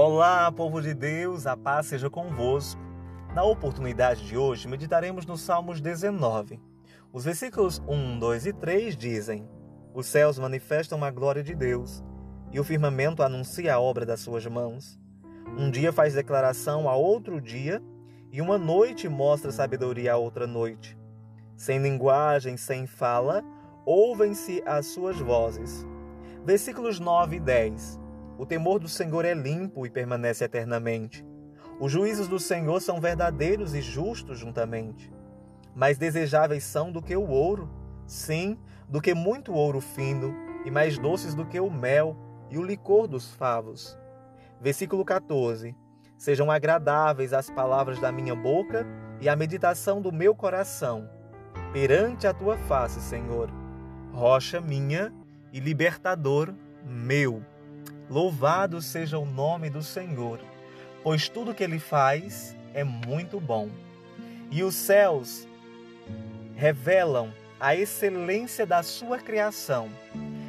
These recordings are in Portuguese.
Olá, povo de Deus, a paz seja convosco. Na oportunidade de hoje, meditaremos no Salmos 19. Os versículos 1, 2 e 3 dizem: Os céus manifestam a glória de Deus, e o firmamento anuncia a obra das suas mãos. Um dia faz declaração a outro dia, e uma noite mostra sabedoria a outra noite. Sem linguagem, sem fala, ouvem-se as suas vozes. Versículos 9 e 10. O temor do Senhor é limpo e permanece eternamente. Os juízos do Senhor são verdadeiros e justos juntamente. Mais desejáveis são do que o ouro, sim, do que muito ouro fino, e mais doces do que o mel e o licor dos favos. Versículo 14. Sejam agradáveis as palavras da minha boca e a meditação do meu coração, perante a tua face, Senhor, rocha minha e libertador meu. Louvado seja o nome do Senhor, pois tudo que ele faz é muito bom. E os céus revelam a excelência da sua criação,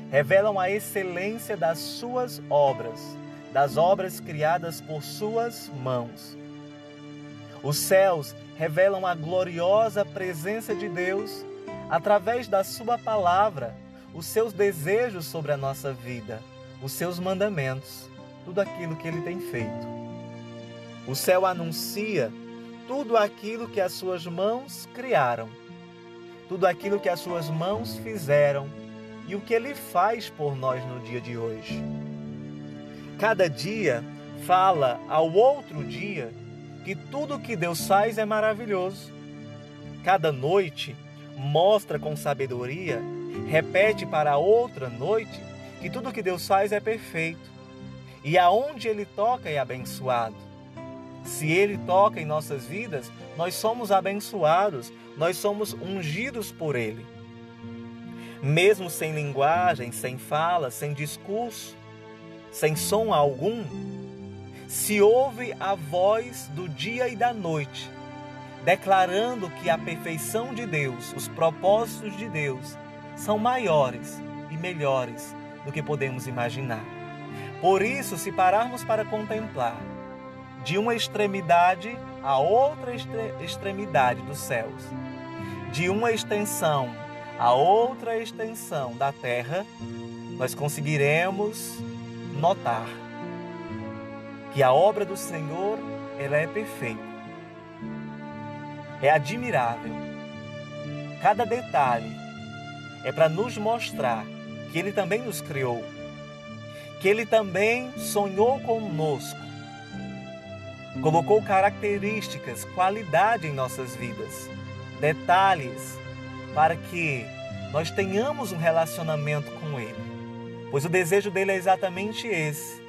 revelam a excelência das suas obras, das obras criadas por suas mãos. Os céus revelam a gloriosa presença de Deus através da Sua palavra, os seus desejos sobre a nossa vida os seus mandamentos, tudo aquilo que ele tem feito. O céu anuncia tudo aquilo que as suas mãos criaram, tudo aquilo que as suas mãos fizeram e o que ele faz por nós no dia de hoje. Cada dia fala ao outro dia que tudo que Deus faz é maravilhoso. Cada noite mostra com sabedoria, repete para outra noite que tudo que Deus faz é perfeito e aonde Ele toca é abençoado. Se Ele toca em nossas vidas, nós somos abençoados, nós somos ungidos por Ele. Mesmo sem linguagem, sem fala, sem discurso, sem som algum, se ouve a voz do dia e da noite, declarando que a perfeição de Deus, os propósitos de Deus, são maiores e melhores do que podemos imaginar. Por isso, se pararmos para contemplar de uma extremidade a outra extremidade dos céus, de uma extensão a outra extensão da terra, nós conseguiremos notar que a obra do Senhor ela é perfeita. É admirável. Cada detalhe é para nos mostrar que Ele também nos criou, que Ele também sonhou conosco, colocou características, qualidade em nossas vidas, detalhes, para que nós tenhamos um relacionamento com Ele. Pois o desejo dele é exatamente esse: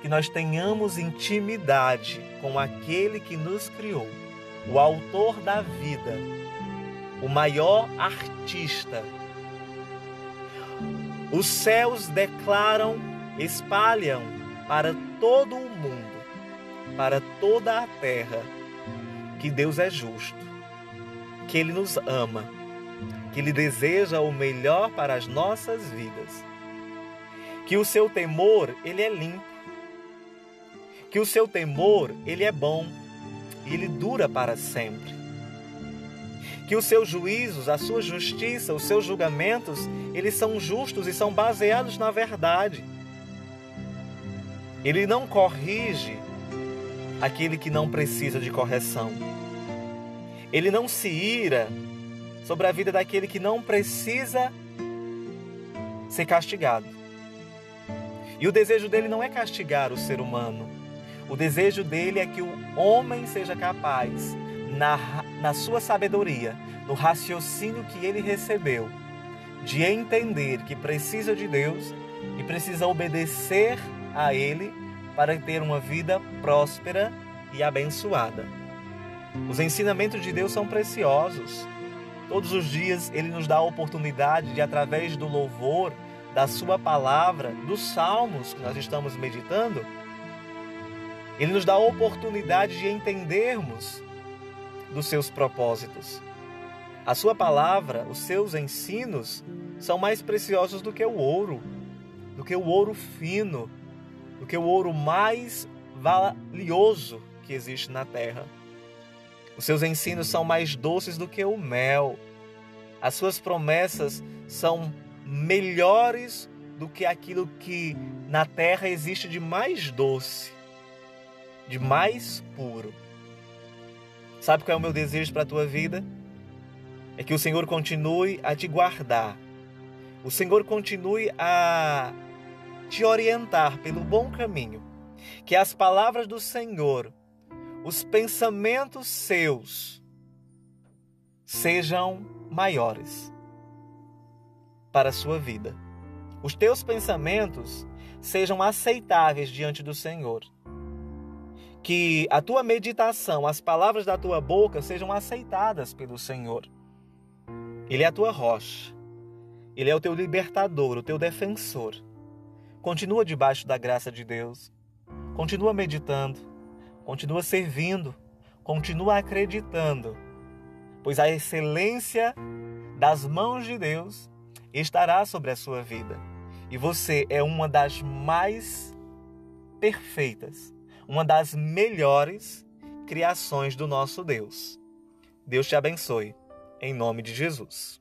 que nós tenhamos intimidade com aquele que nos criou, o autor da vida, o maior artista os céus declaram, espalham para todo o mundo, para toda a terra, que Deus é justo, que Ele nos ama, que Ele deseja o melhor para as nossas vidas, que o seu temor, Ele é limpo, que o seu temor, Ele é bom e Ele dura para sempre que os seus juízos, a sua justiça, os seus julgamentos, eles são justos e são baseados na verdade. Ele não corrige aquele que não precisa de correção. Ele não se ira sobre a vida daquele que não precisa ser castigado. E o desejo dele não é castigar o ser humano. O desejo dele é que o homem seja capaz na, na sua sabedoria, no raciocínio que ele recebeu, de entender que precisa de Deus e precisa obedecer a Ele para ter uma vida próspera e abençoada. Os ensinamentos de Deus são preciosos. Todos os dias Ele nos dá a oportunidade de, através do louvor, da Sua palavra, dos salmos que nós estamos meditando, Ele nos dá a oportunidade de entendermos dos seus propósitos. A sua palavra, os seus ensinos são mais preciosos do que o ouro, do que o ouro fino, do que o ouro mais valioso que existe na terra. Os seus ensinos são mais doces do que o mel. As suas promessas são melhores do que aquilo que na terra existe de mais doce, de mais puro. Sabe qual é o meu desejo para a tua vida? É que o Senhor continue a te guardar. O Senhor continue a te orientar pelo bom caminho. Que as palavras do Senhor, os pensamentos seus, sejam maiores para a sua vida. Os teus pensamentos sejam aceitáveis diante do Senhor. Que a tua meditação, as palavras da tua boca sejam aceitadas pelo Senhor. Ele é a tua rocha. Ele é o teu libertador, o teu defensor. Continua debaixo da graça de Deus. Continua meditando. Continua servindo. Continua acreditando. Pois a excelência das mãos de Deus estará sobre a sua vida. E você é uma das mais perfeitas, uma das melhores criações do nosso Deus. Deus te abençoe, em nome de Jesus.